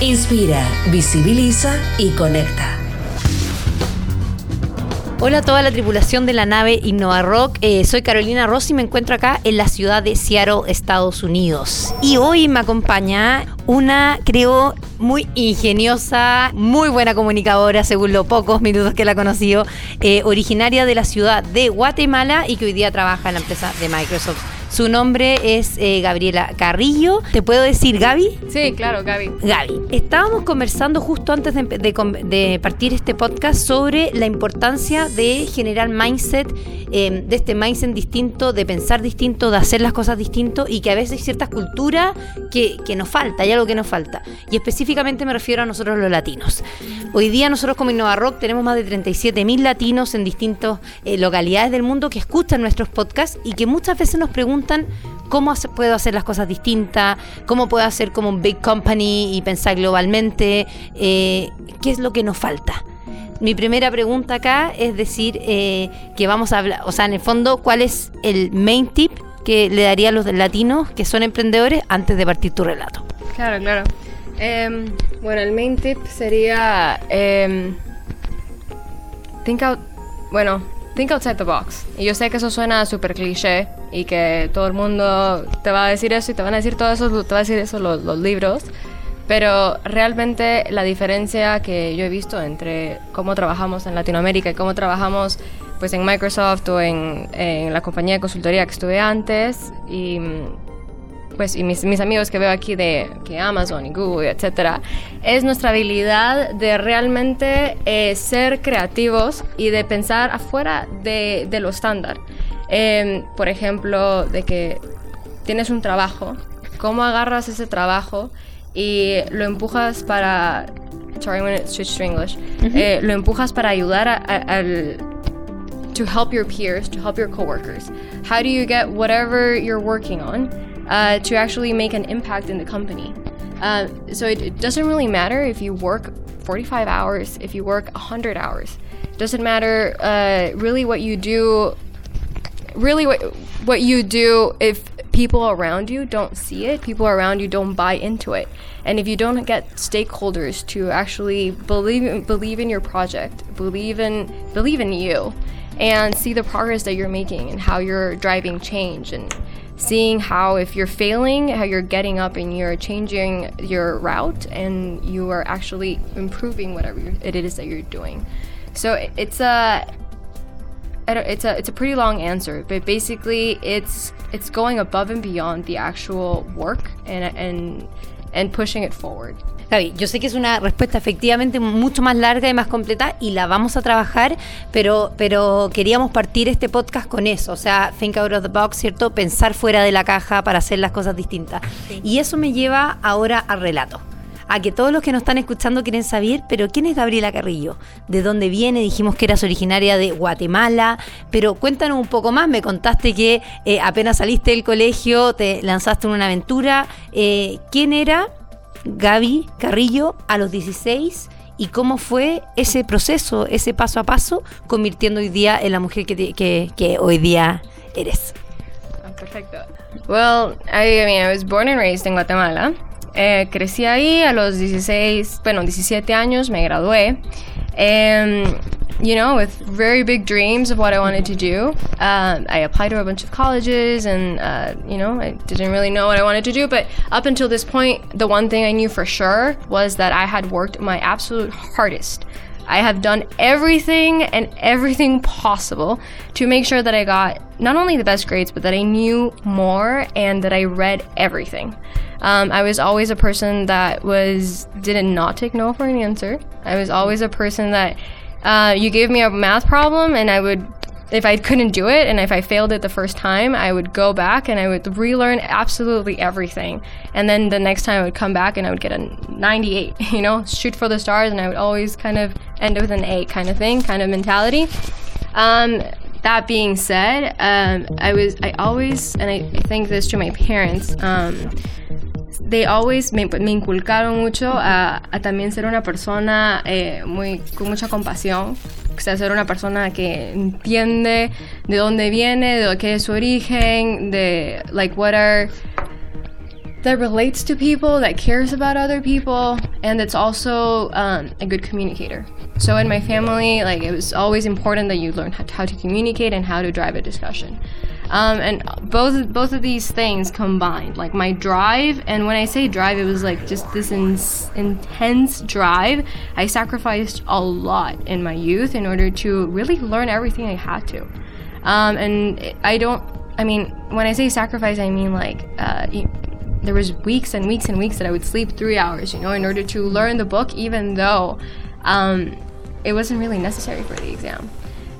Inspira, visibiliza y conecta. Hola a toda la tripulación de la nave Innova Rock. Eh, soy Carolina Rossi y me encuentro acá en la ciudad de Seattle, Estados Unidos. Y hoy me acompaña una, creo, muy ingeniosa, muy buena comunicadora, según los pocos minutos que la he conocido, eh, originaria de la ciudad de Guatemala y que hoy día trabaja en la empresa de Microsoft. Su nombre es eh, Gabriela Carrillo. ¿Te puedo decir Gaby? Sí, claro, Gaby. Gaby. Estábamos conversando justo antes de, de, de partir este podcast sobre la importancia de generar mindset, eh, de este mindset distinto, de pensar distinto, de hacer las cosas distinto y que a veces hay ciertas culturas que, que nos falta, hay algo que nos falta. Y específicamente me refiero a nosotros los latinos. Hoy día nosotros como Innova Rock tenemos más de 37 mil latinos en distintas eh, localidades del mundo que escuchan nuestros podcasts y que muchas veces nos preguntan cómo hace, puedo hacer las cosas distintas, cómo puedo hacer como un big company y pensar globalmente, eh, qué es lo que nos falta. Mi primera pregunta acá es decir eh, que vamos a hablar, o sea, en el fondo, ¿cuál es el main tip que le daría a los latinos que son emprendedores antes de partir tu relato? Claro, claro. Eh, bueno, el main tip sería eh, think out, bueno, think outside the box. Y yo sé que eso suena súper cliché y que todo el mundo te va a decir eso y te van a decir todo eso, te va a decir eso los, los libros. Pero realmente la diferencia que yo he visto entre cómo trabajamos en Latinoamérica y cómo trabajamos pues en Microsoft o en, en la compañía de consultoría que estuve antes y pues y mis, mis, amigos que veo aquí de que Amazon y Google, etcétera, es nuestra habilidad de realmente eh, ser creativos y de pensar afuera de, de lo estándar. Eh, por ejemplo, de que tienes un trabajo, cómo agarras ese trabajo y lo empujas para sorry, I'm gonna switch to English. Mm -hmm. eh, lo empujas para ayudar al to help your peers, to help your coworkers. How do you get whatever you're working on? Uh, to actually make an impact in the company. Uh, so it, it, doesn't really matter if you work 45 hours, if you work 100 hours. It doesn't matter uh, really what you do. Really, what what you do if people around you don't see it, people around you don't buy into it, and if you don't get stakeholders to actually believe believe in your project, believe in believe in you, and see the progress that you're making and how you're driving change and seeing how if you're failing how you're getting up and you're changing your route and you are actually improving whatever it is that you're doing. So it's a it's a it's a pretty long answer but basically it's it's going above and beyond the actual work and and and pushing it forward Gaby, yo sé que es una respuesta efectivamente mucho más larga y más completa y la vamos a trabajar, pero, pero queríamos partir este podcast con eso, o sea, think out of the box, ¿cierto? Pensar fuera de la caja para hacer las cosas distintas. Sí. Y eso me lleva ahora al relato a que todos los que nos están escuchando quieren saber, pero ¿quién es Gabriela Carrillo? ¿De dónde viene? Dijimos que eras originaria de Guatemala, pero cuéntanos un poco más. Me contaste que eh, apenas saliste del colegio, te lanzaste en una aventura. Eh, ¿Quién era Gaby Carrillo a los 16 y cómo fue ese proceso, ese paso a paso, convirtiendo hoy día en la mujer que, que, hoy día eres. Perfecto. Well, I, I, mean, I was born and raised en Guatemala. Eh, crecí ahí a los 16, bueno, 17 años, me gradué. Um, you know, with very big dreams of what I wanted to do. Um, I applied to a bunch of colleges and, uh, you know, I didn't really know what I wanted to do. But up until this point, the one thing I knew for sure was that I had worked my absolute hardest. I have done everything and everything possible to make sure that I got not only the best grades, but that I knew more and that I read everything. Um, I was always a person that was did not take no for an answer. I was always a person that uh, you gave me a math problem and I would if I couldn't do it and if I failed it the first time, I would go back and I would relearn absolutely everything. And then the next time I would come back and I would get a 98, you know, shoot for the stars, and I would always kind of end with an A kind of thing, kind of mentality. Um, that being said, um, I was, I always, and I, I think this to my parents, um, they always me, me inculcaron mucho a, a, también ser una persona eh, muy, con mucha compasión, o sea, ser una persona que entiende de dónde viene, de qué es su origen, de, like, what are, that relates to people, that cares about other people, and that's also um, a good communicator. So in my family, like, it was always important that you learn how to, how to communicate and how to drive a discussion. Um, and both both of these things combined, like my drive, and when I say drive, it was like just this in- intense drive. I sacrificed a lot in my youth in order to really learn everything I had to. Um, and I don't. I mean, when I say sacrifice, I mean like uh, there was weeks and weeks and weeks that I would sleep three hours, you know, in order to learn the book, even though um, it wasn't really necessary for the exam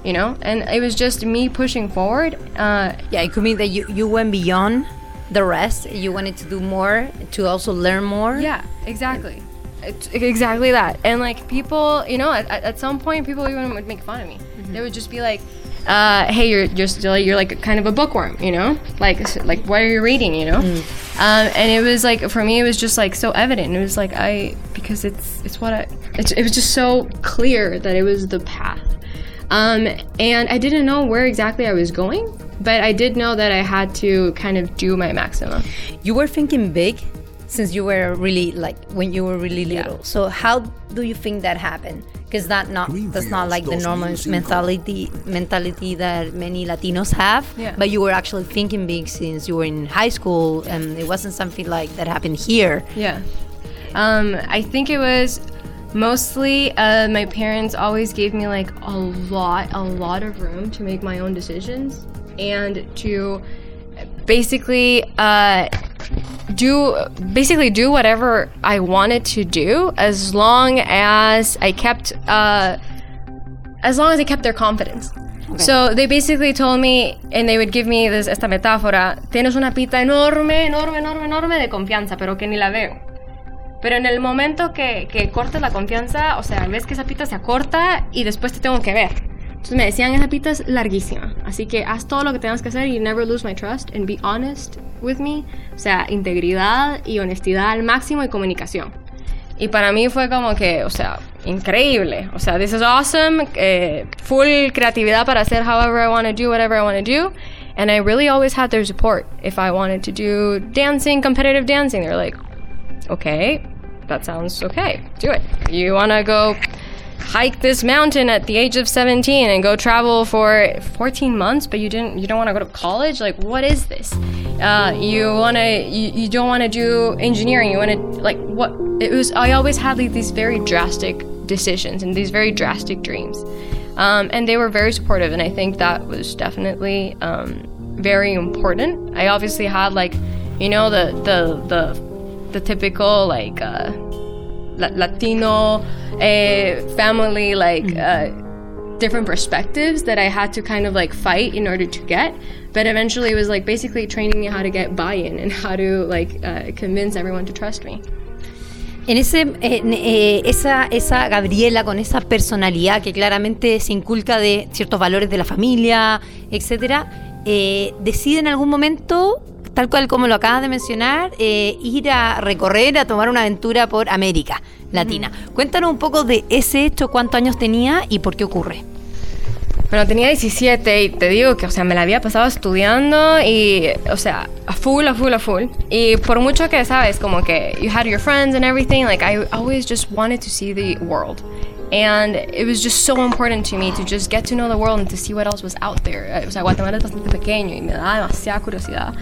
you know? And it was just me pushing forward uh, yeah it could mean that you, you went beyond the rest. You wanted to do more to also learn more. Yeah exactly. It's exactly that. And like people you know at, at some point people even would make fun of me. Mm-hmm. they would just be like uh, hey you're just you're like kind of a bookworm you know? Like like what are you reading you know? Mm. um, and it was like for me it was just like so evident. It was like i because it's it's what i it, it was just so clear that it was the path um, and I didn't know where exactly I was going, but I did know that I had to kind of do my maximum. You were thinking big since you were really like when you were really little. Yeah. So how do you think that happened? Because that not that's not like the normal mentality mentality that many Latinos have. Yeah. But you were actually thinking big since you were in high school, and it wasn't something like that happened here. Yeah. Um, I think it was mostly uh, my parents always gave me like a lot a lot of room to make my own decisions and to basically uh, do basically do whatever I wanted to do as long as I kept uh, as long as I kept their confidence. Okay. So they basically told me, and they would give me this esta metáfora: tienes una pita enorme, enorme, enorme, enorme de confianza, pero que ni la veo. Pero en el momento que, que cortes la confianza, o sea, ves que esa pita se acorta y después te tengo que ver. Entonces me decían, esa pita es larguísima. Así que haz todo lo que tengas que hacer y never lose my trust and be honest with me. O sea, integridad y honestidad al máximo y comunicación. Y para mí fue como que, o sea, increíble. O sea, this is awesome. Eh, full creatividad para hacer however I want to do, whatever I want to do. And I really always had their support. If I wanted to do dancing, competitive dancing, they're like, okay, that sounds okay. Do it. You want to go hike this mountain at the age of 17 and go travel for 14 months but you didn't you don't want to go to college? Like what is this? Uh, you want to you, you don't want to do engineering. You want to like what it was i always had like these very drastic decisions and these very drastic dreams. Um, and they were very supportive and i think that was definitely um, very important. I obviously had like you know the the the the typical like uh, Latino uh, family like mm. uh, different perspectives that I had to kind of like fight in order to get. But eventually, it was like basically training me how to get buy-in and how to like uh, convince everyone to trust me. En ese, en, eh, esa, esa Gabriela con esa personalidad que claramente se inculca de ciertos valores de la familia, etcétera, eh, decide en algún momento tal cual como lo acabas de mencionar, eh, ir a recorrer, a tomar una aventura por América Latina. Cuéntanos un poco de ese hecho, cuántos años tenía y por qué ocurre. Bueno, tenía 17 y te digo que, o sea, me la había pasado estudiando y, o sea, a full, a full, a full. Y por mucho que, sabes, como que you had your friends and everything, like I always just wanted to see the world. And it was just so important to me to just get to know the world and to see what else was out there. O sea, Guatemala es bastante pequeño y me da demasiada curiosidad.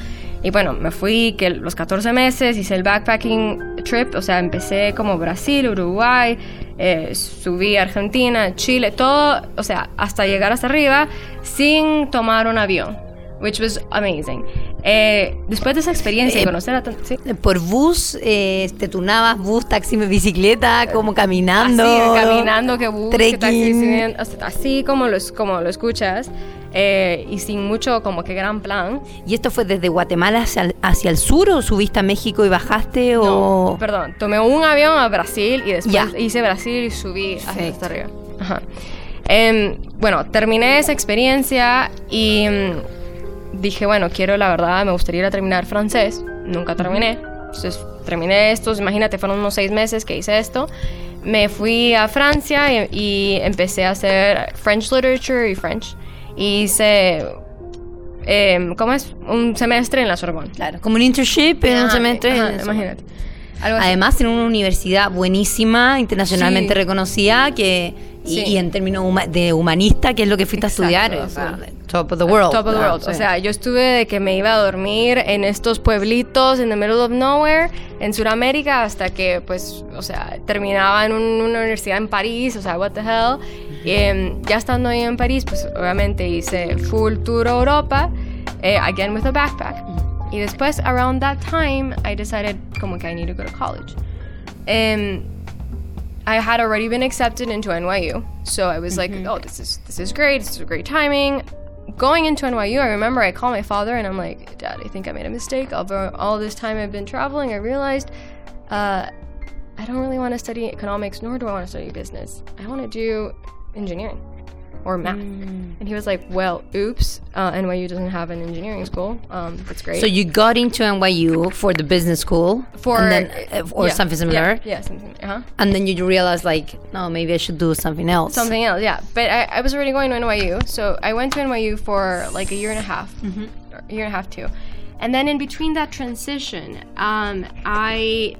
Y bueno, me fui que los 14 meses, hice el backpacking trip, o sea, empecé como Brasil, Uruguay, eh, subí a Argentina, Chile, todo, o sea, hasta llegar hasta arriba sin tomar un avión, which was amazing. Eh, después de esa experiencia y conocer a ¿sí? Por bus, eh, te tunabas bus, taxi, bicicleta, como caminando. Así, caminando, que bus, que taxi, así como lo, como lo escuchas. Eh, y sin mucho como que gran plan. ¿Y esto fue desde Guatemala hacia el, hacia el sur o subiste a México y bajaste o...? No, perdón, tomé un avión a Brasil y después Ya. hice Brasil y subí hasta, Perfecto. hasta arriba. Ajá. Em, bueno, terminé esa experiencia y mm, dije, bueno, quiero la verdad, me gustaría ir a terminar francés. Nunca terminé. Entonces terminé estos, imagínate, fueron unos seis meses que hice esto. Me fui a Francia y, y empecé a hacer French Literature y French. Y hice, em, ¿cómo es? Un semestre en la Sorbonne. Claro, como un internship en un Ajá, semestre. ajá, en eso. imagínate. Algo. Además, en una universidad buenísima, internacionalmente Sí. reconocida, que Sí. y en términos de humanista, que es lo que fuiste Exacto, a estudiar, o sea, o top of the world. Top of the Ah, world. O sí. sea, yo estuve de que me iba a dormir en estos pueblitos in the middle of nowhere en Sudamérica hasta que, pues, o sea, terminaba en un- una universidad en París. O sea, what the hell. Y, em, ya estando ahí en París, pues, obviamente hice full tour Europa, eh, again with a backpack. Y después, around that time, I decided como que I need to go to college. Em, I had already been accepted into NYU, so I was like, "Oh, this is this is great. This is a great timing." Going into NYU, I remember I called my father and I'm like, "Dad, I think I made a mistake. Over all this time I've been traveling, I realized uh, I don't really want to study economics, nor do I want to study business. I want to do engineering or math." And he was like, "Well, oops. Uh, NYU doesn't have an engineering school. Um, that's great." So you got into NYU for the business school, for and then, uh, or yeah, something similar, Yeah, yeah something. Uh huh. and then you realized like, no, maybe I should do something else. Something else, yeah. But I, I was already going to NYU, so I went to NYU for like a year and a half, a year and a half too. And then in between that transition, um, I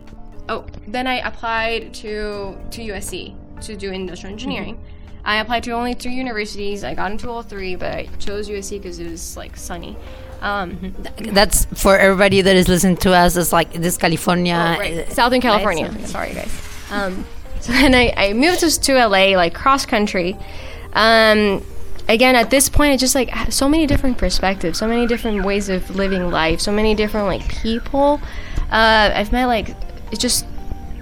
oh then I applied to to USC to do industrial engineering. I applied to only two universities. I got into all three, but I chose USC because it was like sunny. Um, That's for everybody that is listening to us. It's like this California, Oh, right. uh, Southern California. Excellent. Sorry, guys. Um, so then I, I moved to, to LA, like cross country. Um, again, at this point, it just like so many different perspectives, so many different ways of living life, so many different like people. Uh, I've met like it's just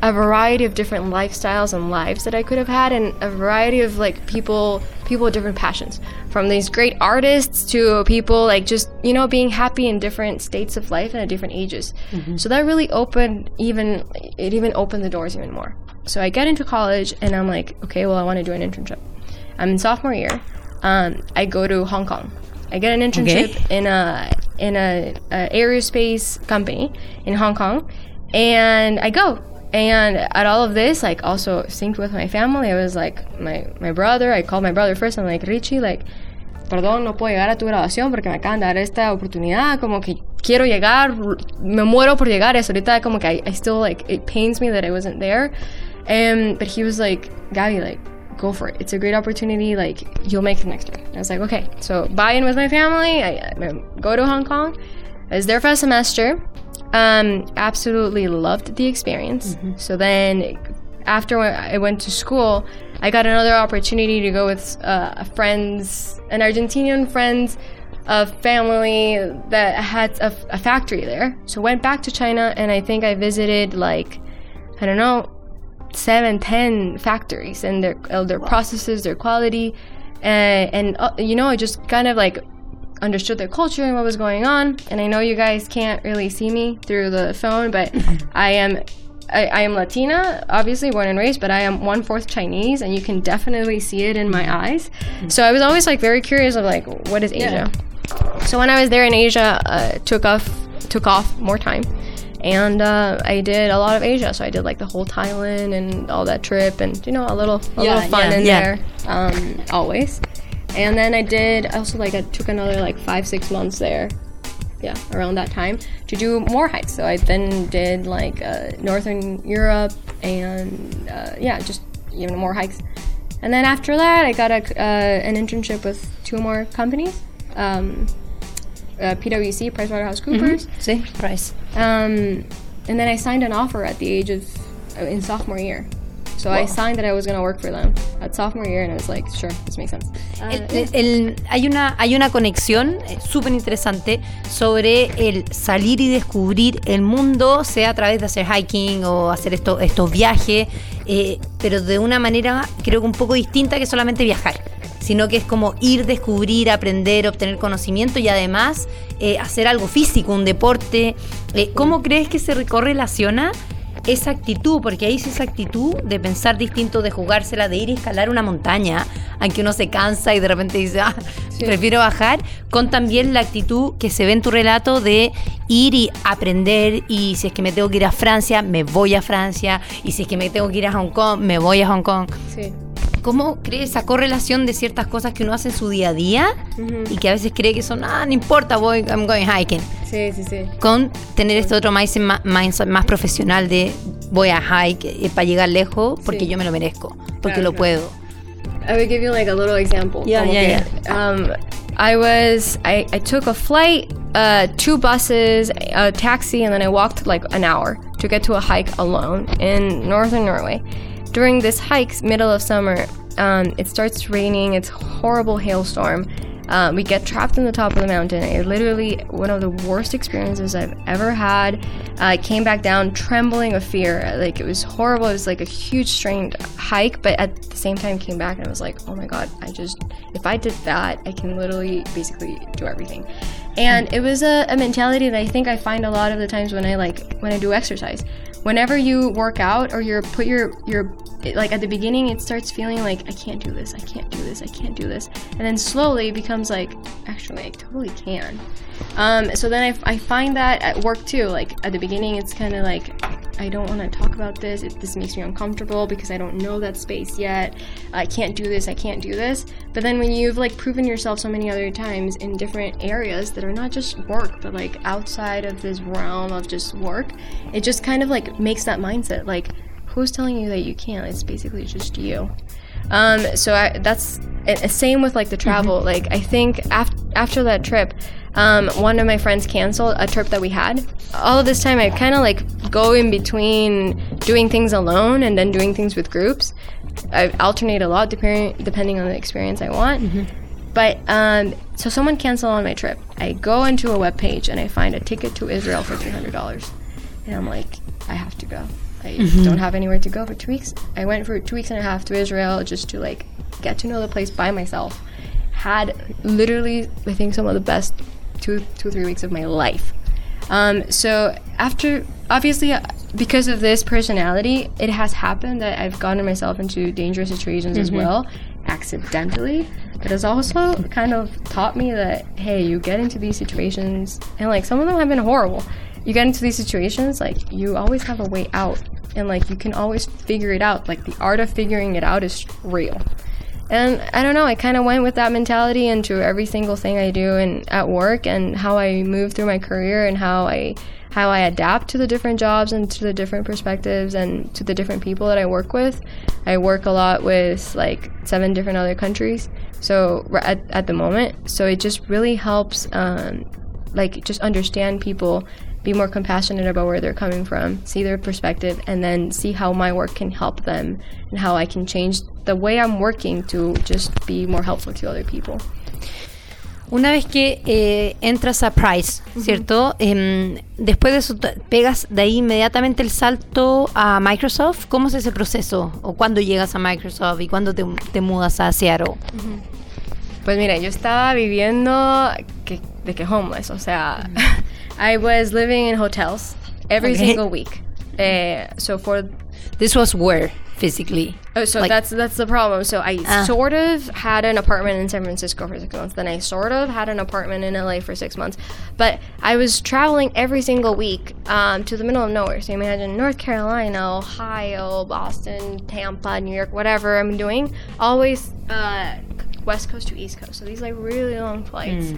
a variety of different lifestyles and lives that I could have had, and a variety of like people, people with different passions, from these great artists to people like just you know being happy in different states of life and at different ages. So that really opened even it even opened the doors even more. So I get into college and I'm like, okay, well I want to do an internship. I'm in sophomore year. Um, I go to Hong Kong. I get an internship in a in a, a aerospace company in Hong Kong, and I go. And at all of this, like also synced with my family, I was like my my brother. I called my brother first. I'm like Richie, like, perdón, no puedo llegar a tu graduación porque me acaban de dar esta oportunidad. Como que quiero llegar, me muero por llegar. Eso ahorita como que I, I still like it pains me that I wasn't there. Um, but he was like, Gabby, like, go for it. It's a great opportunity. Like, you'll make the next year. I was like, okay. So, buy in with my family. I, I go to Hong Kong. I was there for a semester. Um, absolutely loved the experience. So then, after I went to school, I got another opportunity to go with uh, a friends, an Argentinian friends, a family that had a, a factory there. So went back to China, and I think I visited like, I don't know, seven, ten factories and their uh, their processes, their quality, uh, and uh, you know, I just kind of like understood their culture and what was going on. And I know you guys can't really see me through the phone, but I am. I, I am Latina, obviously born and raised, but I am one fourth Chinese, and you can definitely see it in my eyes. So I was always like very curious of like what is Asia. So when I was there in Asia, uh, took off took off more time, and uh, I did a lot of Asia. So I did like the whole Thailand and all that trip, and you know a little a Yeah, little fun yeah, in yeah. there, um, always. And then I did also like I took another like five six months there, yeah, around that time to do more hikes. So I then did like uh, Northern Europe and uh, yeah, just even more hikes. And then after that, I got a, uh, an internship with two more companies, um, uh, PwC, PricewaterhouseCoopers. Sí, Price. Um, and then I signed an offer at the age of uh, in sophomore year. So I signed that I was going to work for them at sophomore year, and I was like, sure, this makes sense. Uh, El- el- el- hay, una, hay una conexión eh, súper interesante sobre el salir y descubrir el mundo, sea a través de hacer hiking o hacer esto- estos viajes, eh, pero de una manera creo que un poco distinta que solamente viajar. sino que es como ir, descubrir, aprender, obtener conocimiento y además eh, hacer algo físico, un deporte. Eh, ¿Cómo crees que se correlaciona esa actitud, porque ahí es esa actitud de pensar distinto, de jugársela, de ir y escalar una montaña, aunque uno se cansa y de repente dice, ah, prefiero bajar, con también la actitud que se ve en tu relato de ir y aprender, y si es que me tengo que ir a Francia, me voy a Francia, y si es que me tengo que ir a Hong Kong, me voy a Hong Kong. Sí. ¿Cómo cree esa correlación de ciertas cosas que uno hace en su día a día y que a veces cree que son, ah, no importa, voy, I'm going hiking? Sí, sí, sí. Con tener este otro mindset más, más profesional de voy a hike eh, para llegar lejos porque Sí. yo me lo merezco, porque Claro, lo claro. puedo. I would give you like a little example. Yeah, Como yeah, que, Um, I was I, I took a flight, uh, two buses, a taxi, and then I walked like an hour to get to a hike alone in northern Norway. During this hike, middle of summer, um, it starts raining. It's horrible hailstorm. Um, we get trapped in the top of the mountain. It literally one of the worst experiences I've ever had. I came back down trembling of fear. Like it was horrible. It was like a huge strained hike, but at the same time came back and I was like, oh my god, I just if I did that, I can literally basically do everything. And it was a, a mentality that I think I find a lot of the times when I like when I do exercise. Whenever you work out or you're put your your like at the beginning it starts feeling like I can't do this, I can't do this, I can't do this. And then slowly it becomes like actually I totally can. Um, so then I, I find that at work too. Like at the beginning, it's kind of like I don't want to talk about this. It, this makes me uncomfortable because I don't know that space yet. I can't do this. I can't do this. But then when you've like proven yourself so many other times in different areas that are not just work, but like outside of this realm of just work, it just kind of like makes that mindset like who's telling you that you can't? It's basically just you. Um, so I, that's same with like the travel. Like I think after after that trip, um, one of my friends canceled a trip that we had. All of this time, I kind of like go in between doing things alone and then doing things with groups. I alternate a lot depending depending on the experience I want. But um, so someone canceled on my trip. I go into a web page and I find a ticket to Israel for three hundred dollars, and I'm like, I have to go. I don't have anywhere to go for two weeks. I went for two weeks and a half to Israel just to like get to know the place by myself. Had literally, I think, some of the best two, two, three weeks of my life. Um, so after, obviously, uh, because of this personality, it has happened that I've gotten myself into dangerous situations as well, accidentally. But it's also kind of taught me that hey, you get into these situations, and like some of them have been horrible. You get into these situations, like you always have a way out, and like you can always figure it out. Like the art of figuring it out is real. And I don't know, I kind of went with that mentality into every single thing I do and at work and how I move through my career and how I how I adapt to the different jobs and to the different perspectives and to the different people that I work with. I work a lot with like seven different other countries. So at, at the moment, so it just really helps um, like just understand people be more compassionate about where they're coming from see their perspective and then see how my work can help them and how i can change the way i'm working to just be more helpful to other people Una vez que eh, entras a Price, ¿cierto? Em, después de eso, pegas de ahí inmediatamente el salto a Microsoft. ¿Cómo es ese proceso? ¿O cuándo llegas a Microsoft y cuándo te, te mudas a Seattle? pues mira yo estaba viviendo que, de que homeless o sea i was living in hotels every Okay. single week Eh, so for This was where, physically? Oh, so Like- that's that's the problem. So I Ah. sort of had an apartment in San Francisco for six months. Then I sort of had an apartment in LA for six months. But I was traveling every single week um, to the middle of nowhere. So imagine North Carolina, Ohio, Boston, Tampa, New York, whatever I'm doing. Always uh, West Coast to East Coast. So these like really long flights.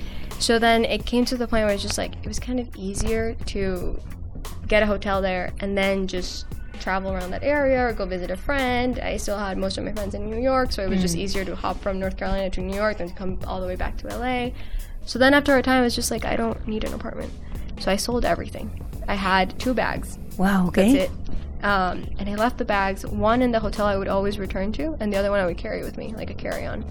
So then it came to the point where it's just like it was kind of easier to get a hotel there and then just travel around that area or go visit a friend. I still had most of my friends in New York, so it was just easier to hop from North Carolina to New York than to come all the way back to LA. So then after a time, it's just like I don't need an apartment. So I sold everything. I had two bags. Wow, Okay. That's it. Um, and I left the bags, one in the hotel I would always return to, and the other one I would carry with me, like a carry on.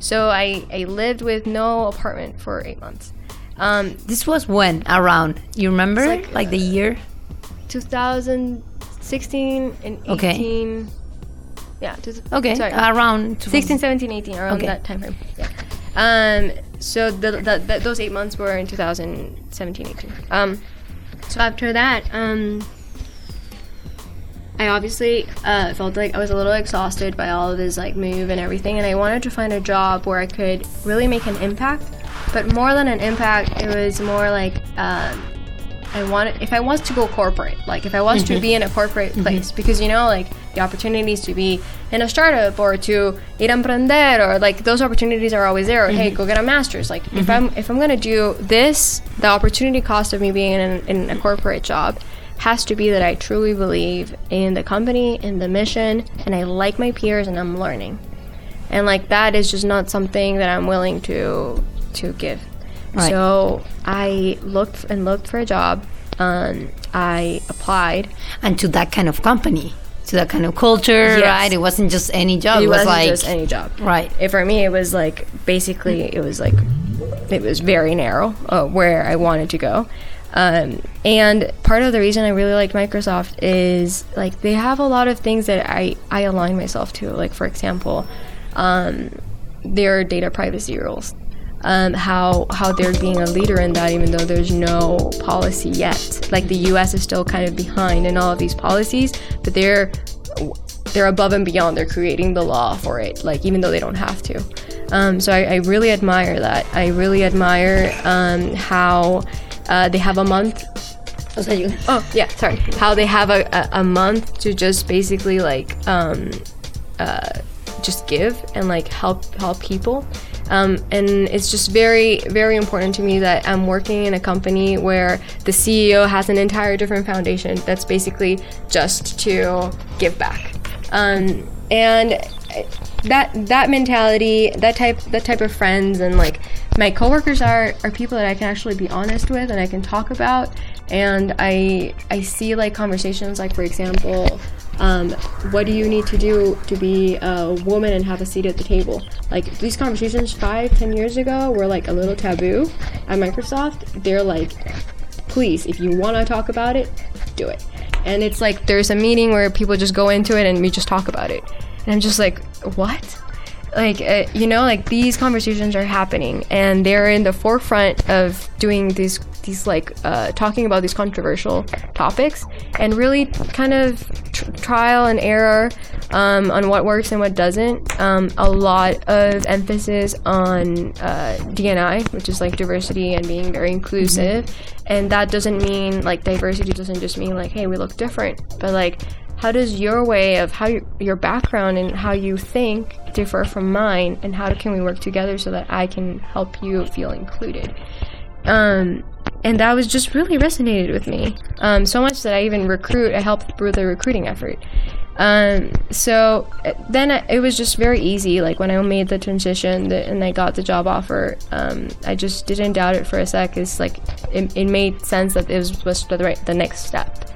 So I, I lived with no apartment for eight months. Um, This was when around? You remember? Like, like, the year? 2016 and 18. Okay. Yeah. two- Okay, sorry. around 16, 17, 18, around Okay. that time frame. Yeah. Um, so the, the, the, those eight months were in 2017, 18. Um, so after that, um, I obviously uh, felt like I was a little exhausted by all of this like move and everything, and I wanted to find a job where I could really make an impact. But more than an impact, it was more like um, I wanted if I was to go corporate, like if I was to be in a corporate place, because you know, like the opportunities to be in a startup or to ir emprender or like those opportunities are always there. Or hey, go get a master's. Like if I'm if I'm gonna do this, the opportunity cost of me being in, in a corporate job has to be that I truly believe in the company, in the mission, and I like my peers and I'm learning. And like that is just not something that I'm willing to to give. Right. So I looked and looked for a job. Um, I applied. And to that kind of company, to that kind of culture, Yes. right? It wasn't just any job. It, it was wasn't like just any job. right. It, for me, it was like basically it was like it was very narrow uh, where I wanted to go. Um, and part of the reason I really like Microsoft is like they have a lot of things that I I align myself to. Like for example, um, their data privacy rules. Um, how how they're being a leader in that, even though there's no policy yet. Like the U.S. is still kind of behind in all of these policies, but they're they're above and beyond. They're creating the law for it, like even though they don't have to. Um, so I, I really admire that. I really admire um, how uh, they have a month. O sea, you- Oh yeah, sorry. How they have a, a, a month to just basically like um, uh, just give and like help help people. Um, and it's just very very important to me that I'm working in a company where the CEO has an entire different foundation that's basically just to give back. Um, and that that mentality, that type that type of friends, and like my coworkers are are people that I can actually be honest with and I can talk about. And I I see like conversations like for example, um, what do you need to do to be a woman and have a seat at the table? Like these conversations five ten years ago were like a little taboo at Microsoft. They're like please, if you want to talk about it, do it. And it's like there's a meeting where people just go into it and we just talk about it. And I'm just like, what? Like, uh, you know, like these conversations are happening and they're in the forefront of doing these, these like, uh, talking about these controversial topics and really kind of tr- trial and error um, on what works and what doesn't. Um, a lot of emphasis on uh, D&I, which is like diversity and being very inclusive. And that doesn't mean like diversity doesn't just mean like, hey, we look different, but like, how does your way of how you, your background and how you think differ from mine, and how can we work together so that I can help you feel included? Um, and that was just really resonated with me. Um, so much that I even recruit, I helped with the recruiting effort. Um, so uh, then it was just very easy. Like when I made the transition and I got the job offer, um, I just didn't doubt it for a sec. It's like it, it made sense that it was, was the right the next step.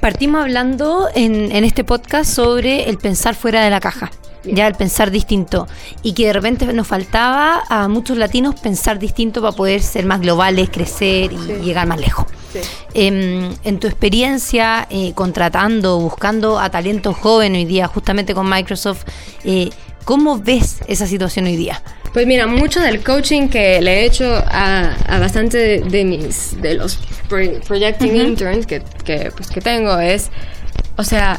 Partimos hablando en, en este podcast sobre el pensar fuera de la caja, ya el pensar distinto, y que de repente nos faltaba a muchos latinos pensar distinto para poder ser más globales, crecer y Sí. llegar más lejos. Sí. Em, en tu experiencia eh, contratando, buscando a talento joven hoy día, justamente con Microsoft, eh, ¿cómo ves esa situación hoy día? Pues mira, mucho del coaching que le he hecho a, a bastante de, de mis de los pro- projecting interns que, que, pues, que tengo es, o sea,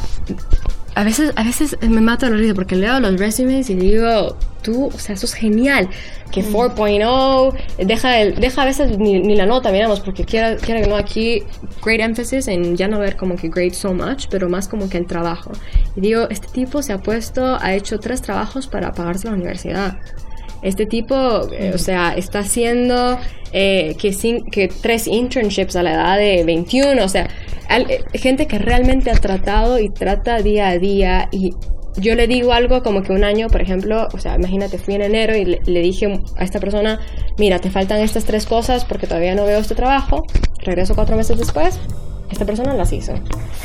a veces a veces me mata la risa porque leo los resumes y digo, tú, o sea, eso es genial, que 4.0, deja, el- deja a veces ni, ni la nota, miramos, porque quiera, quiera que no, aquí great emphasis en ya no ver como que great so much, pero más como que el trabajo. Y digo, este tipo se ha puesto, ha hecho tres trabajos para pagarse la universidad. Este tipo, eh, o sea, está haciendo eh, que, cin- que tres internships a la edad de 21, o sea, eh, gente que realmente ha tratado y trata día a día. Y yo le digo algo como que un año, por ejemplo, o sea, imagínate, fui en enero y le dije a esta persona, mira, te faltan estas tres cosas porque todavía no veo este trabajo, regreso cuatro meses después, esta persona las hizo.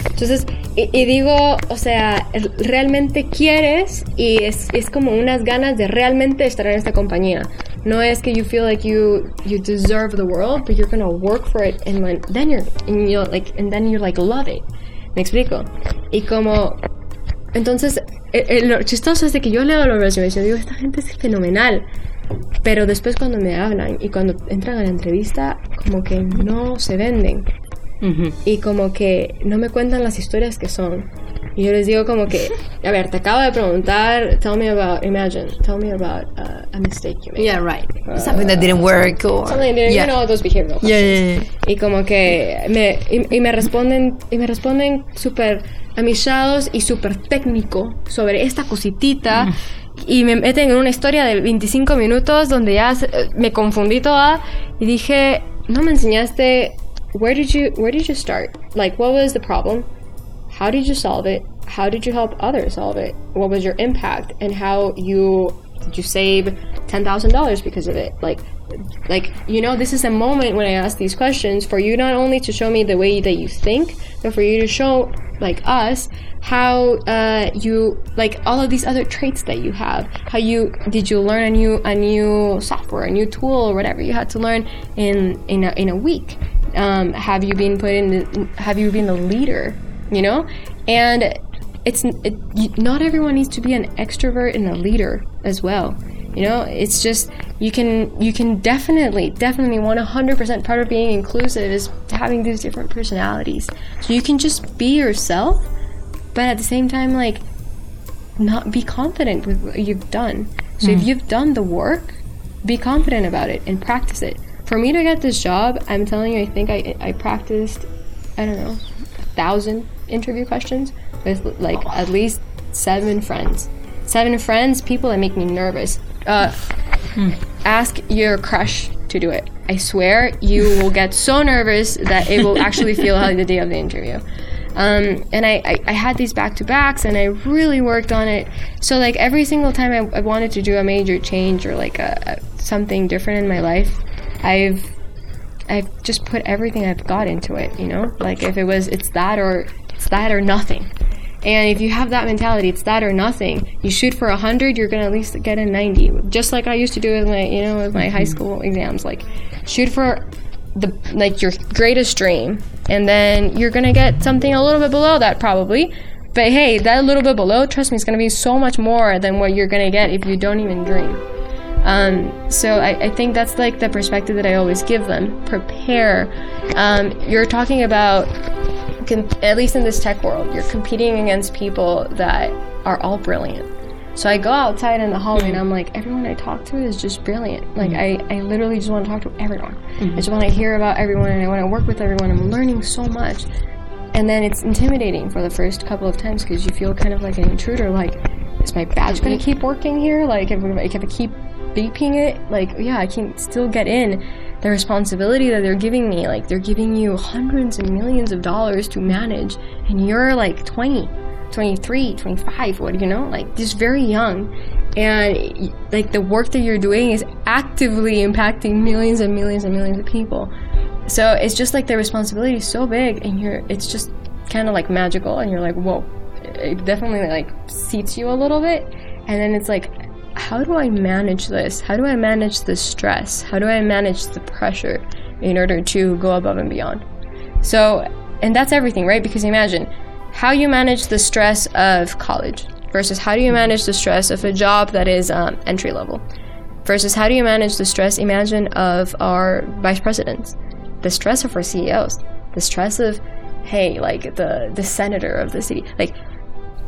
Entonces, y, y digo, o sea, realmente quieres y es, es como unas ganas de realmente estar en esta compañía. No es que you feel like you you deserve the world, but you're gonna work for it and when, then you're and you like and then you like love it. Me explico. Y como entonces, eh, eh, lo chistoso es de que yo leo los resumes y digo, esta gente es fenomenal. Pero después cuando me hablan y cuando entran a la entrevista, como que no se venden. Y como que no me cuentan las historias que son. Y yo les digo como que, a ver, te acabo de preguntar, tell me about, imagine, tell me about uh, a mistake you made. Yeah, right. something that didn't work or Something that, yeah. you know, those behavioral Yeah, yeah. Y como que me, y, y me responden, y me responden súper amichados y súper técnico sobre esta cositita. Y me meten en una historia de 25 minutos donde ya me confundí toda y dije, no me enseñaste, where did you, where did you start? Like, what was the problem? How did you solve it? How did you help others solve it? What was your impact? And how you did you save ten thousand dollars because of it? Like, like you know, this is a moment when I ask these questions for you not only to show me the way that you think, but for you to show like us how uh, you like all of these other traits that you have. How you did you learn a new a new software, a new tool, or whatever you had to learn in in a, in a week? Um, have you been put in? The, have you been a leader? You know, and it's it, not everyone needs to be an extrovert and a leader as well. You know, it's just you can you can definitely definitely 100% part of being inclusive is having these different personalities. So you can just be yourself, but at the same time like not be confident with what you've done. So if you've done the work, be confident about it and practice it. For me to get this job, I'm telling you, I think I I practiced, I don't know, a thousand interview questions with like at least seven friends. Seven friends, people that make me nervous. Uh, ask your crush to do it. I swear you will get so nervous that it will actually feel like the day of the interview. Um, and I, I, I had these back to backs and I really worked on it. So, like, every single time I, I wanted to do a major change or like a, a, something different in my life, I've I've just put everything I've got into it, you know? Like if it was it's that or it's that or nothing. And if you have that mentality, it's that or nothing. You shoot for a hundred, you're gonna at least get a ninety. Just like I used to do with my, you know, with my high mm-hmm. school exams. Like, shoot for the like your greatest dream, and then you're gonna get something a little bit below that probably. But hey, that little bit below, trust me, it's gonna be so much more than what you're gonna get if you don't even dream. Um, so I, I think that's like the perspective that I always give them. Prepare. Um, you're talking about, at least in this tech world, you're competing against people that are all brilliant. So I go outside in the hallway and I'm like, everyone I talk to is just brilliant. Like I, I literally just want to talk to everyone. I just want to hear about everyone and I want to work with everyone. I'm learning so much. And then it's intimidating for the first couple of times because you feel kind of like an intruder. Like, is my badge going to keep working here? Like, if, if I keep beeping it, like, yeah, I can still get in. The responsibility that they're giving me, like, they're giving you hundreds and millions of dollars to manage, and you're like 20, 23, 25, what you know? Like, just very young. And, like, the work that you're doing is actively impacting millions and millions and millions of people. So it's just like the responsibility is so big, and you're it's just kind of like magical, and you're like, whoa, it definitely like seats you a little bit, and then it's like, how do I manage this? How do I manage the stress? How do I manage the pressure in order to go above and beyond? So, and that's everything, right? Because imagine how you manage the stress of college versus how do you manage the stress of a job that is um, entry level versus how do you manage the stress, imagine, of our vice presidents, the stress of our CEOs, the stress of, hey, like the, the senator of the city, like,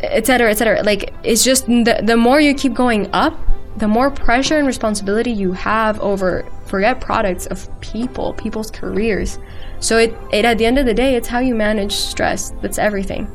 et cetera, et cetera. Like, it's just the, the more you keep going up, the more pressure and responsibility you have over, forget products, of people, people's careers. So it, it at the end of the day, it's how you manage stress. That's everything.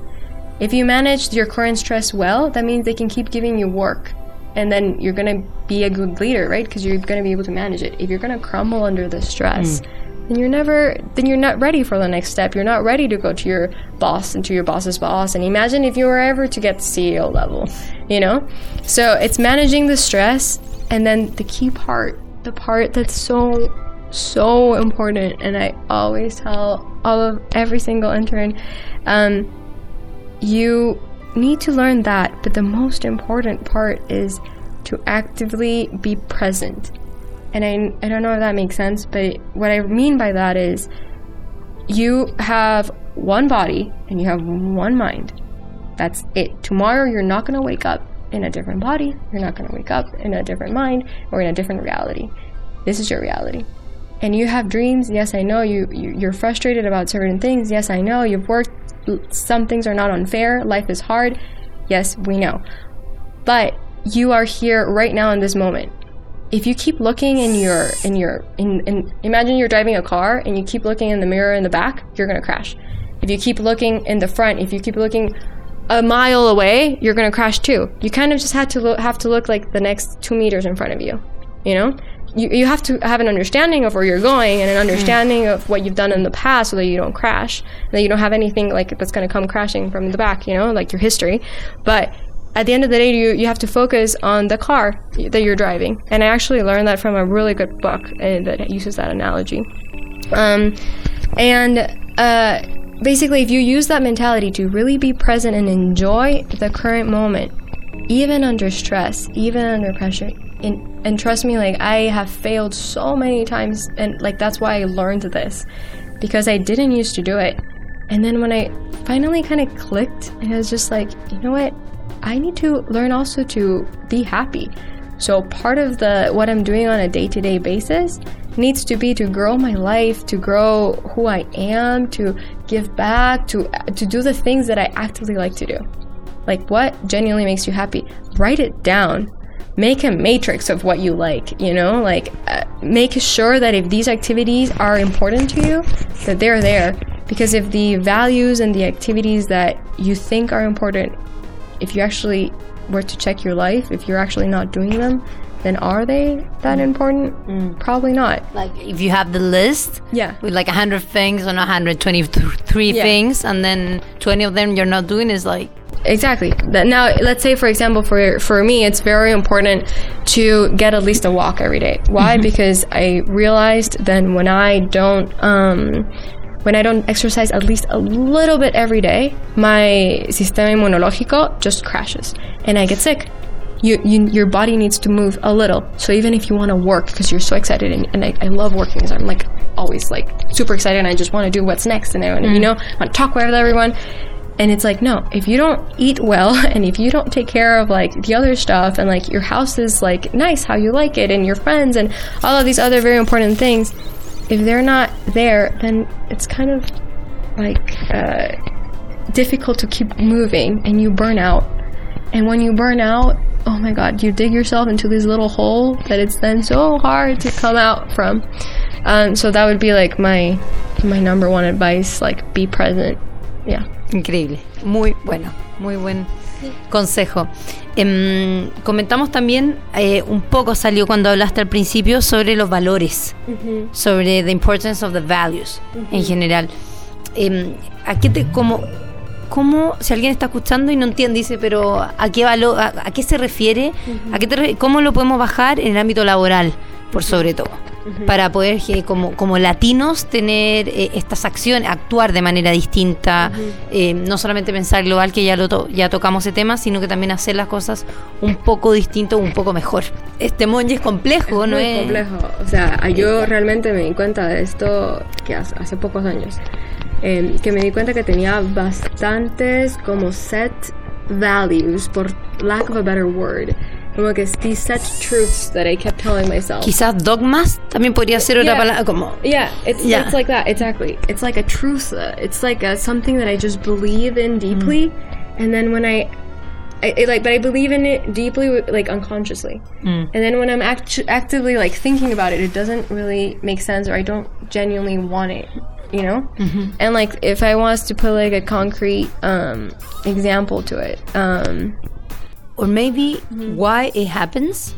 If you manage your current stress well, that means they can keep giving you work. And then you're going to be a good leader, right? Because you're going to be able to manage it. If you're going to crumble under the stress, mm. Then you're never, then you're not ready for the next step. You're not ready to go to your boss and to your boss's boss. And imagine if you were ever to get CEO level, you know? So it's managing the stress. And then the key part, the part that's so, so important. And I always tell all of every single intern, um, you need to learn that, but the most important part is to actively be present. And I, I don't know if that makes sense, but what I mean by that is you have one body and you have one mind. That's it. Tomorrow, you're not going to wake up in a different body. You're not going to wake up in a different mind or in a different reality. This is your reality. And you have dreams. Yes, I know you, you you're frustrated about certain things. Yes, I know you've worked. Some things are not unfair. Life is hard. Yes, we know. But you are here right now in this moment. If you keep looking in your in your in, in imagine you're driving a car and you keep looking in the mirror in the back, you're gonna crash. If you keep looking in the front, if you keep looking a mile away, you're gonna crash too. You kind of just had to lo- have to look like the next two meters in front of you. You know, you you have to have an understanding of where you're going and an mm-hmm. understanding of what you've done in the past, so that you don't crash, that you don't have anything like that's gonna come crashing from the back. You know, like your history, but at the end of the day, you, you have to focus on the car that you're driving. And I actually learned that from a really good book that uses that analogy. Um, and uh, basically, if you use that mentality to really be present and enjoy the current moment, even under stress, even under pressure, and, and trust me, like I have failed so many times, and like that's why I learned this because I didn't used to do it. And then when I finally kind of clicked, and I was just like, you know what? I need to learn also to be happy. So part of the what I'm doing on a day-to-day basis needs to be to grow my life, to grow who I am, to give back, to to do the things that I actively like to do. Like what genuinely makes you happy? Write it down. Make a matrix of what you like, you know? Like uh, make sure that if these activities are important to you, that they're there because if the values and the activities that you think are important if you actually were to check your life, if you're actually not doing them, then are they that important? Mm. Probably not. Like if you have the list, Yeah. with like 100 things or 123 Yeah. things, and then 20 of them you're not doing, is like, Exactly. That now, let's say, for example, for for me, it's very important to get at least a walk every day. Why? Because I realized then when I don't um, when I don't exercise at least a little bit every day, my sistema inmunológico just crashes and I get sick. You, you, your body needs to move a little. So even if you want to work because you're so excited, and, and I, I love working, so I'm like always like super excited, and I just want to do what's next, and I want to, you mm. know, want to talk with everyone. And it's like, no, if you don't eat well and if you don't take care of like the other stuff and like your house is like nice how you like it and your friends and all of these other very important things, if they're not there, then it's kind of like uh, difficult to keep moving and you burn out. And when you burn out, oh my god, you dig yourself into this little hole that it's then so hard to come out from. Um, so that would be like my my number one advice, like be present. Yeah. Increíble. Muy bueno. Muy buen consejo. Em, comentamos también, eh, un poco salió cuando hablaste al principio sobre los valores, sobre the importance of the values en general. Em, ¿A qué te, como, cómo, si alguien está escuchando y no entiende, dice, pero ¿a qué, valo- a, a qué se refiere? ¿A qué te ¿Cómo lo podemos bajar en el ámbito laboral, por sobre todo? Para poder, eh, como, como latinos, tener eh, estas acciones, actuar de manera distinta, eh, no solamente pensar global, que ya, lo to- ya tocamos ese tema, sino que también hacer las cosas un poco distinto, un poco mejor. Este monje es complejo, ¿no muy es? complejo. O sea, yo realmente me di cuenta de esto que hace, hace pocos años. Eh, que me di cuenta que tenía bastantes como set values, por lack of a better word. Como que these such truths that I kept telling myself. Quizás dogmas también podría ser otra Yeah. palabra, como... Yeah, it's Yeah. it's like that exactly. It's like a truth. uh, It's like a, something that I just believe in deeply, and then when I, I it, like, but I believe in it deeply, like unconsciously. And then when I'm act- actively like thinking about it, it doesn't really make sense, or I don't genuinely want it. You know, and like if I was to put like a concrete um, example to it, um, or maybe why it happens.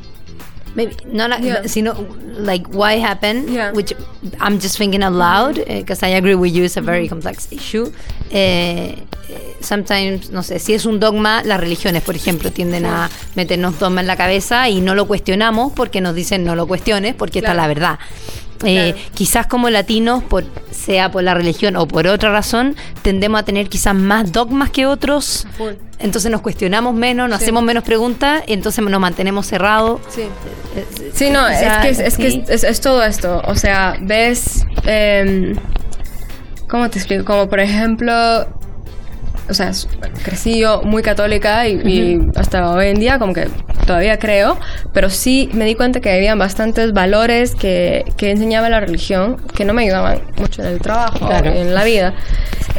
Maybe not Yeah. sino like why it happened Yeah. which i'm just thinking aloud because i agree with you it's a very complex issue. Eh, eh, sometimes no sé si es un dogma las religiones por ejemplo tienden a meternos dogma en la cabeza y no lo cuestionamos porque nos dicen no lo cuestiones porque está la verdad Eh, Claro. quizás como latinos, por, sea por la religión o por otra razón, tendemos a tener quizás más dogmas que otros. Full. Entonces nos cuestionamos menos, nos Sí. hacemos menos preguntas y entonces nos mantenemos cerrados. Sí. Sí, no, o sea, es que, es, es que sí. es, es todo esto. O sea, ves. em, ¿Cómo te explico? Como por ejemplo. O sea, crecí yo muy católica y, y hasta hoy en día como que todavía creo, pero sí me di cuenta que había bastantes valores que, que enseñaba la religión que no me ayudaban mucho en el trabajo, Claro. en la vida.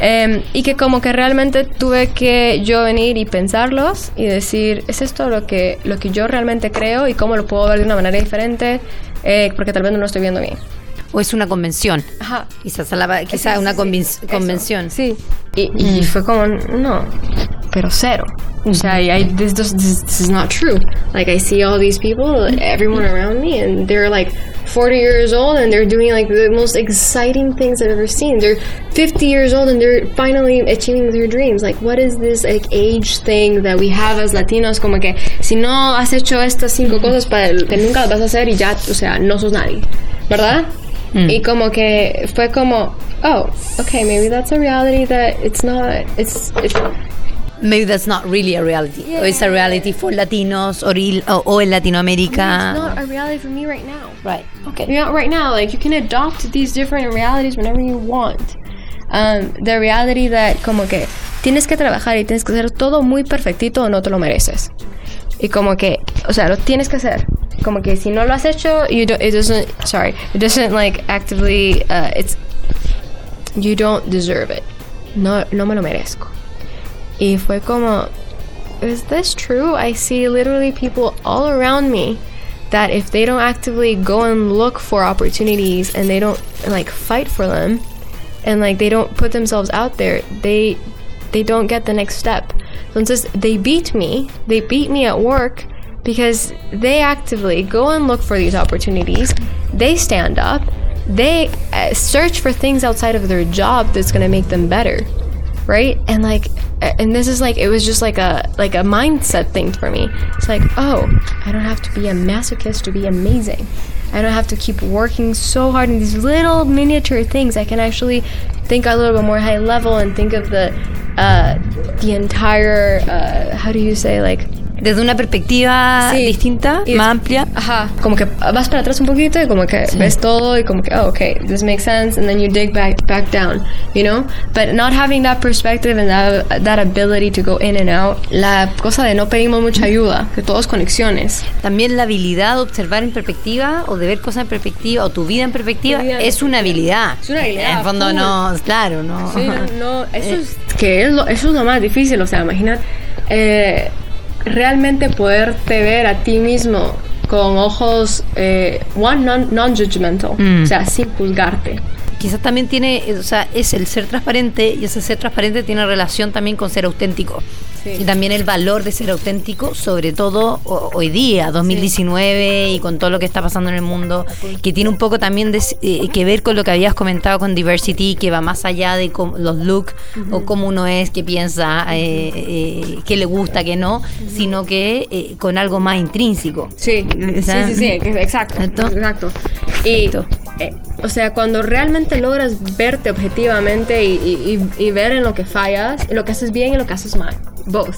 Em, y que como que realmente tuve que yo venir y pensarlos y decir, ¿es esto lo que, lo que yo realmente creo y cómo lo puedo ver de una manera diferente? Eh, porque tal vez no lo estoy viendo bien. O es una convención. Ajá. Quizás, a la- quizás Sí, una sí, convin- eso. convención. Sí. Y, y fue como, no, pero cero. O sea, I, this, this, this, this is not true. Like, I see all these people, everyone around me, and they're like 40 years old and they're doing like the most exciting things I've ever seen. They're 50 years old and they're finally achieving their dreams. Like, what is this like age thing that we have as Latinos? Como que si no has hecho estas cinco cosas, para que nunca las vas a hacer y ya, o sea, no sos nadie. ¿Verdad? Y como que fue como, oh, okay, maybe that's a reality that it's not, it's, it's Maybe that's not really a reality. O it's a reality for Latinos or, il- o, o en Latinoamérica. it's not a reality for me right now. Right. Okay. You know, right now, like you can adopt these different realities whenever you want. Um, the reality that como que tienes que trabajar y tienes que hacer todo muy perfectito o no te lo mereces. Y como que, o sea, lo tienes que hacer. Como que si no lo has hecho, you don't, it doesn't, sorry, it doesn't like actively, uh, it's, you don't deserve it. No, no me lo merezco. Y fue como, is this true? I see literally people all around me that if they don't actively go and look for opportunities and they don't like fight for them and like they don't put themselves out there, they they don't get the next step. Entonces they beat me. They beat me at work because they actively go and look for these opportunities. They stand up. They uh, search for things outside of their job that's going to make them better right and like and this is like it was just like a like a mindset thing for me it's like oh i don't have to be a masochist to be amazing i don't have to keep working so hard in these little miniature things i can actually think a little bit more high level and think of the uh the entire uh how do you say like Desde una perspectiva Sí. distinta, Y más amplia. Ajá, como que vas para atrás un poquito y como que ves todo y como que, oh, okay, this makes sense, and then you dig back back down, you know? But not having that perspective and that, that ability to go in and out, la cosa de no pedimos mucha ayuda, que todo es conexiones. También la habilidad de observar en perspectiva o de ver cosas en perspectiva o tu vida en perspectiva vida es una habilidad. Es una habilidad, En el fondo no, claro, no. no, eso es que es lo, eso es lo más difícil, o sea, imagina eh, realmente poderte ver a ti mismo con ojos, eh, one, non- non-judgmental, Mm. o sea, sin juzgarte. Quizás también tiene, o sea, es el ser transparente y ese ser transparente tiene relación también con ser auténtico. Sí. Y también el valor de ser auténtico, sobre todo ho- hoy día, 2019, y con todo lo que está pasando en el mundo, que tiene un poco también de- eh, que ver con lo que habías comentado con Diversity, que va más allá de los looks o cómo uno es, qué piensa, eh, eh, qué le gusta, qué no, sino que eh, con algo más intrínseco. Sí, sí, sí, sí, exacto. ¿Exacto? Exacto. Y, eh, o sea, cuando realmente logras verte objetivamente y, y- y- y ver en lo que fallas, y lo que haces bien y lo que haces mal, both.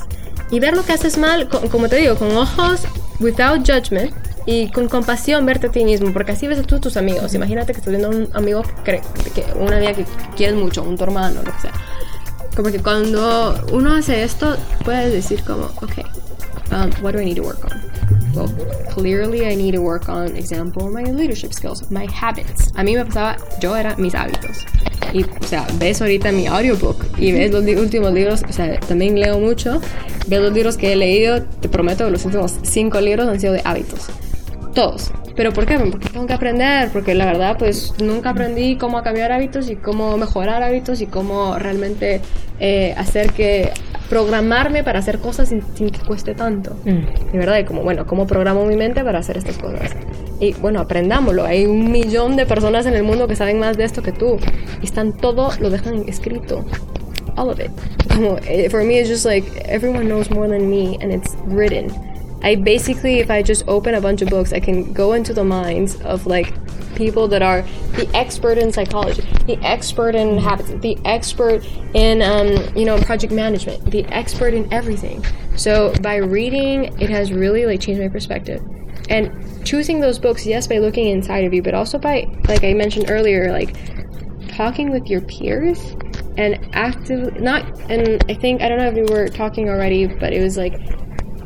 Y ver lo que haces mal, co- como te digo, con ojos without judgment y con compasión verte a ti mismo, porque así ves a todos tus amigos. Imagínate que estás viendo a un amigo, que, que una amiga que quieres mucho, un tu hermano, lo que sea. Como que cuando uno hace esto, puedes decir como, ok, um, what do I need to work on? Well, clearly I need to work on, example, my leadership skills, my habits. A mí me pasaba, yo era mis hábitos. Y, o sea, ves ahorita mi audiobook y ves los últimos libros, o sea, también leo mucho. Ves los libros que he leído, te prometo que los últimos cinco libros han sido de hábitos. Todos. ¿Pero por qué? Porque tengo que aprender, porque la verdad pues nunca aprendí cómo cambiar hábitos y cómo mejorar hábitos y cómo realmente eh, hacer que programarme para hacer cosas sin, sin que cueste tanto. De verdad, y como, bueno, ¿cómo programo mi mente para hacer estas cosas? Y bueno, aprendámoslo. Hay un millón de personas en el mundo que saben más de esto que tú. Y están todo, lo dejan escrito. All of it. Como, eh, for me, it's just like everyone knows more than me and it's written. I basically, if I just open a bunch of books, I can go into the minds of like people that are the expert in psychology, the expert in habits, the expert in um, you know project management, the expert in everything. So by reading, it has really like changed my perspective. And choosing those books, yes, by looking inside of you, but also by like I mentioned earlier, like talking with your peers and actively not and I think I don't know if we were talking already, but it was like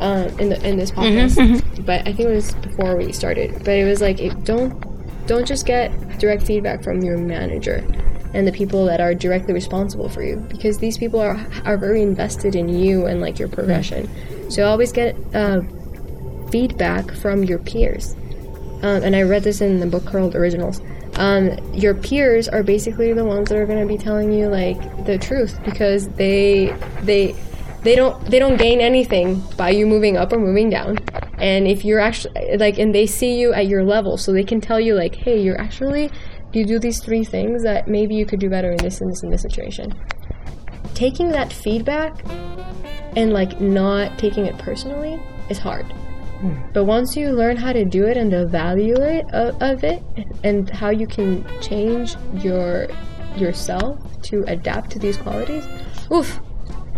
um, in the in this podcast, but I think it was before we started. But it was like it, don't don't just get direct feedback from your manager and the people that are directly responsible for you because these people are are very invested in you and like your progression. So always get uh, feedback from your peers. Um, and I read this in the book called Originals. Um, your peers are basically the ones that are going to be telling you like the truth because they they they don't they don't gain anything by you moving up or moving down. And if you're actually like and they see you at your level so they can tell you like hey you're actually you do these three things that maybe you could do better in this and this and this situation. Taking that feedback and like not taking it personally is hard. Hmm. But once you learn how to do it and the value it, of, of it and how you can change your yourself to adapt to these qualities oof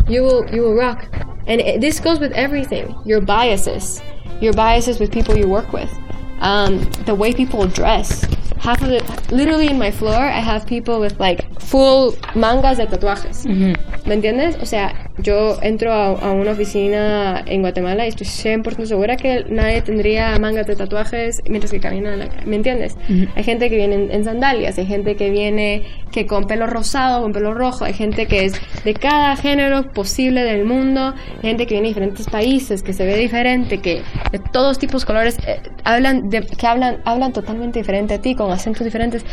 you will you will rock. And it, this goes with everything. Your biases. Your biases with people you work with. Um, the way people dress. Half of it literally in my floor i have people with like full mangas de tatuajes. ¿me entiendes? o sea yo entro a, a una oficina en Guatemala y estoy 100% segura que nadie tendría mangas de tatuajes mientras que caminan en la calle, ¿me entiendes? hay gente que viene en, en sandalias hay gente que viene que con pelo rosado con pelo rojo hay gente que es de cada género posible del mundo hay gente que viene de diferentes países que se ve diferente que de todos tipos colores eh, hablan de, que hablan hablan totalmente diferente a ti con acentos diferentes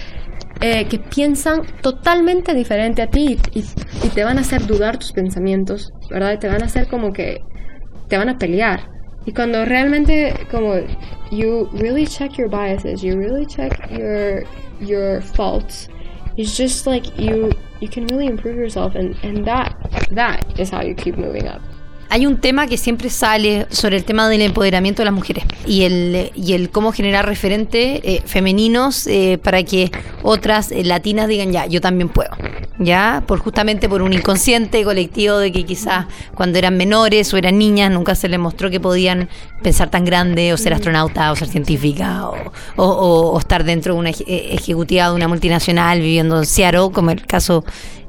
eh, que piensan totalmente diferente a ti y, te van a hacer dudar tus pensamientos, ¿verdad? Te van a hacer como que te van a pelear. Y cuando realmente como you really check your biases, you really check your your faults, it's just like you you can really improve yourself and and that that is how you keep moving up. Hay un tema que siempre sale sobre el tema del empoderamiento de las mujeres y el, y el cómo generar referentes eh, femeninos eh, para que otras eh, latinas digan, ya, yo también puedo. Ya, por justamente por un inconsciente colectivo de que quizás cuando eran menores o eran niñas nunca se les mostró que podían pensar tan grande o ser astronauta o ser científica o, o- o- o estar dentro de una eh, ejecutiva de una multinacional viviendo en Seattle, como el caso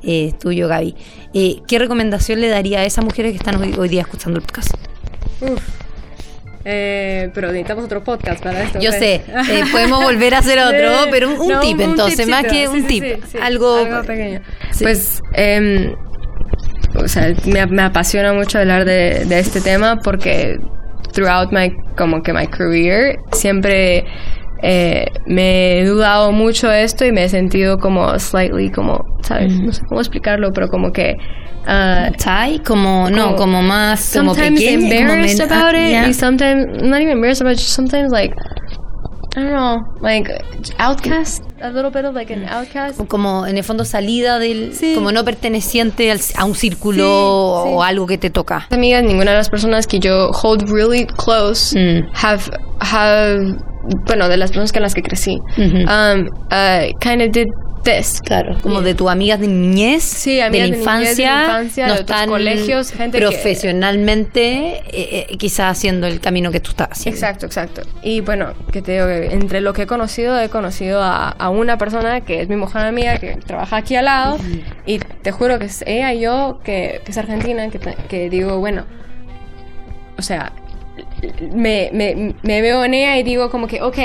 eh, tuyo, Gaby. Eh, ¿Qué recomendación le daría a esas mujeres que están hoy, hoy día escuchando el podcast? Uf. Eh, pero necesitamos otro podcast para esto. Yo sé, eh, podemos volver a hacer otro, pero un, un No, tip entonces, más que un sí, tip, sí, sí. algo, pequeño. Pues, em, o sea, me, me apasiona mucho hablar de, de este tema porque throughout my, como que my career, siempre eh, me he dudado mucho esto y me he sentido como slightly, como, ¿sabes? No sé cómo explicarlo, pero como que... ah, ¿Cachai? Como, no, Como- como más, como sometimes pequeña, como embarrassed men- about ah, it, ya. and sometimes not even embarrassed about it, just sometimes like I don't know, like outcast, a little bit of like an outcast. como en el fondo salida del, Sí. como no perteneciente al- a un círculo Sí, sí. o algo que te toca. Amigas, ninguna de las personas que yo hold really close Mm. have have bueno de las personas con las que crecí, Ujú. um, uh, kind of did this. Claro, como de tus amigas de niñez, Sí, de, la amigas de niñez, de la infancia, no de están colegios, gente que- profesionalmente, eh, eh, quizás haciendo el camino que tú estás haciendo. Exacto, exacto. Y bueno, que te digo que entre lo que he conocido, he conocido a, a una persona que es mi mujer amiga, que trabaja aquí al lado, y te juro que es ella y yo, que, que es argentina, que, que digo, bueno, o sea, me, me, me veo en ella y digo como que, ok,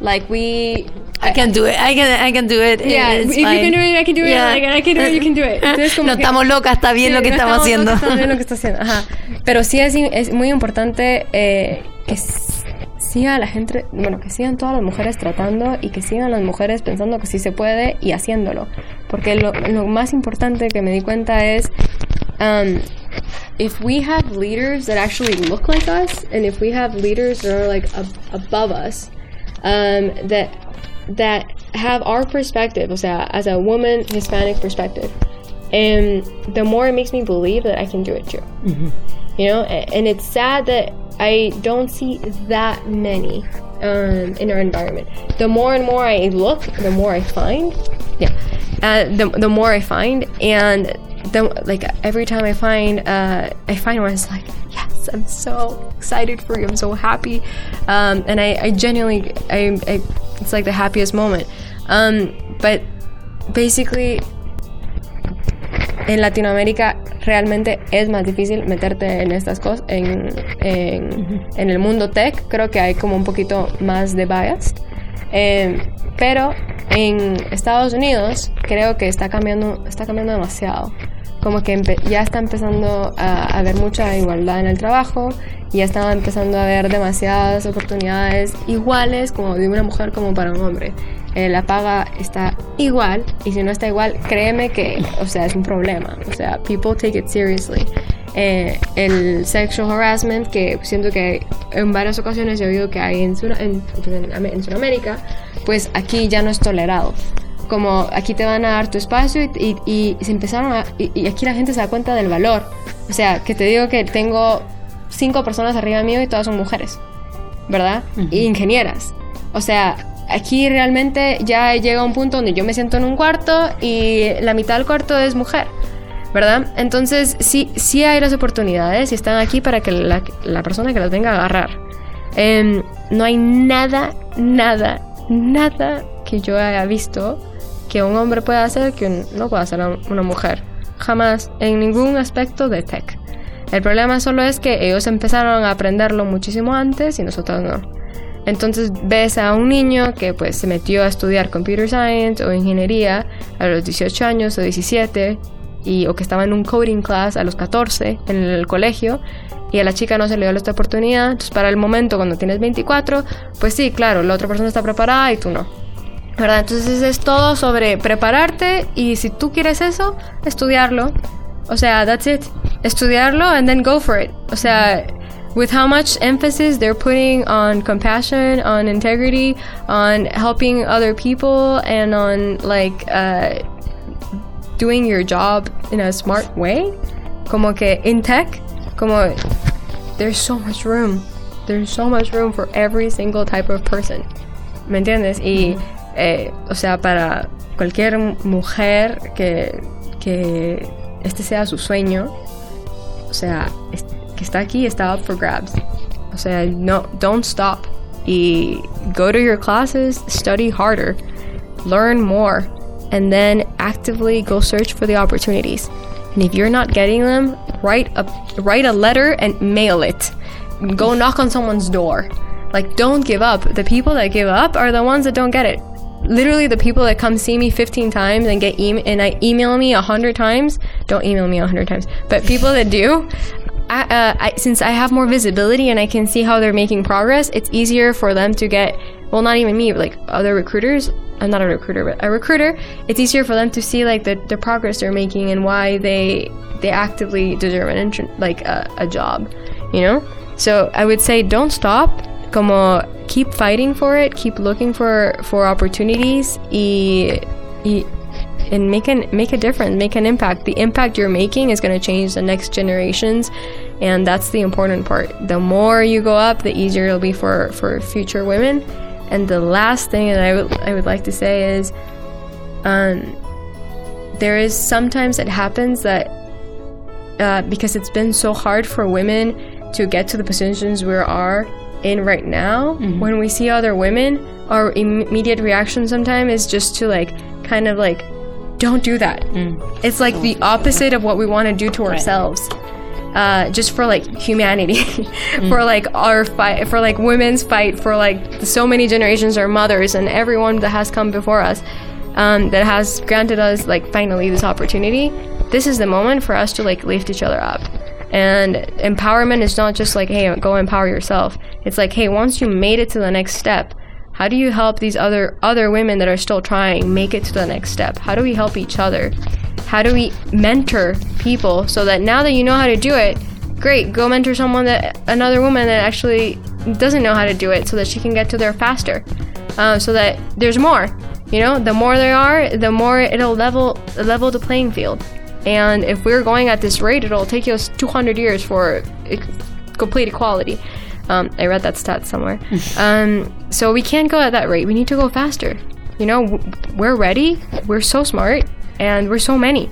like we... I can do it, I can, I can do it. Yeah, it's if you can fine. do it, I can do it. Yeah. Like, I can do it, you can do it. Entonces, como no que- estamos locas, está bien Sí, lo que no estamos haciendo. Está bien lo que está haciendo. Ajá. Pero sí es, es muy importante eh, que siga la gente, bueno, que sigan todas las mujeres tratando y que sigan las mujeres pensando que sí se puede y haciéndolo. Porque lo, lo más importante que me di cuenta es, um, if we have leaders that actually look like us, and if we have leaders that are like ab- above us, um, that that have our perspective, o sea, as a woman, Hispanic perspective, and the more it makes me believe that I can do it too. You know, A- and it's sad that I don't see that many um, in our environment. The more and more I look, the more I find. Yeah, uh, the the more I find, and the like every time I find, uh, I find one. It's like, yes, I'm so excited for you. I'm so happy, um, and I, I genuinely, I, I, it's like the happiest moment. Um, but basically, en Latinoamérica realmente es más difícil meterte en estas cosas, en, en, en el mundo tech, creo que hay como un poquito más de bias. Eh, pero en Estados Unidos creo que está cambiando, está cambiando demasiado. Como que ya está empezando a haber mucha igualdad en el trabajo, ya está empezando a haber demasiadas oportunidades iguales como de una mujer como para un hombre. Eh, la paga está igual y si no está igual, créeme que, o sea, es un problema. O sea, people take it seriously. Eh, el sexual harassment, que siento que en varias ocasiones he oído que hay en, en, en Sudamérica, pues aquí ya no es tolerado como aquí te van a dar tu espacio y, y, se empezaron a, y, aquí la gente se da cuenta del valor. O sea, que te digo que tengo cinco personas arriba mío y todas son mujeres, ¿verdad? Y ingenieras. O sea, aquí realmente ya llega un punto donde yo me siento en un cuarto y la mitad del cuarto es mujer. ¿Verdad? Entonces, sí, sí hay las oportunidades y están aquí para que la, la persona que las venga a agarrar. Em, no hay nada, nada, nada que yo haya visto que un hombre pueda hacer que no pueda hacer una mujer. Jamás, en ningún aspecto de tech. El problema solo es que ellos empezaron a aprenderlo muchísimo antes y nosotros no. Entonces ves a un niño que pues se metió a estudiar computer science o ingeniería a los 18 años o 17 y, o que estaba en un coding class a los 14 en el colegio y a la chica no se le dio esta oportunidad. Entonces para el momento cuando tienes 24, pues sí, claro, la otra persona está preparada y tú no. ¿Verdad? Entonces es todo sobre prepararte y si tú quieres eso, estudiarlo. O sea, that's it. Estudiarlo and then go for it. O sea, with how much emphasis they're putting on compassion, on integrity, on helping other people, and on like uh, doing your job in a smart way. Como que in tech, como there's so much room. There's so much room for every single type of person. ¿Me entiendes? Y eh, o sea, para cualquier mujer que, que este sea su sueño, o sea, que está aquí está up for grabs. O sea, no, don't stop. Y go to your classes, study harder, learn more, and then actively go search for the opportunities. And if you're not getting them, write a write a letter and mail it. Go knock on someone's door. Like don't give up. The people that give up are the ones that don't get it literally the people that come see me 15 times and get e- and I email me 100 times don't email me 100 times but people that do I, uh, I, since I have more visibility and I can see how they're making progress it's easier for them to get well not even me but like other recruiters I'm not a recruiter but a recruiter it's easier for them to see like the, the progress they're making and why they they actively deserve an intern like a, a job you know? So I would say don't stop como keep fighting for it, keep looking for for opportunities y, y and make an make a difference, make an impact. The impact you're making is going to change the next generations, and that's the important part. The more you go up, the easier it'll be for for future women. And the last thing that I would I would like to say is, um, there is sometimes it happens that uh, because it's been so hard for women to get to the positions we are in right now, mm-hmm. when we see other women, our immediate reaction sometimes is just to like kind of like, don't do that. Mm. It's like the opposite of what we want to do to right. ourselves. Uh, just for like humanity, mm. for like our fight, for like women's fight, for like so many generations, our mothers, and everyone that has come before us, um, that has granted us like finally this opportunity. This is the moment for us to like lift each other up. And empowerment is not just like, hey, go empower yourself. It's like, hey, once you made it to the next step, how do you help these other other women that are still trying make it to the next step? How do we help each other? How do we mentor people so that now that you know how to do it, great, go mentor someone that another woman that actually doesn't know how to do it so that she can get to there faster. Uh, so that there's more. You know, the more there are, the more it'll level level the playing field. And if we're going at this rate, it'll take us 200 years for complete equality. Um, I read that stat somewhere. um, so we can't go at that rate. We need to go faster. You know, we're ready. We're so smart, and we're so many.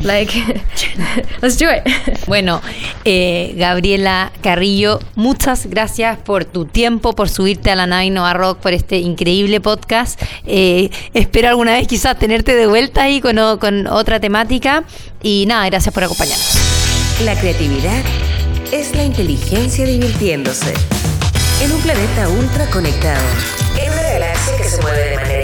Like, let's do it. Bueno, eh, Gabriela Carrillo, muchas gracias por tu tiempo, por subirte a la nave Nova Rock, por este increíble podcast. Eh, espero alguna vez quizás tenerte de vuelta ahí con, con otra temática. Y nada, gracias por acompañarnos. La creatividad es la inteligencia divirtiéndose. En un planeta ultra conectado. En una galaxia que se mueve de manera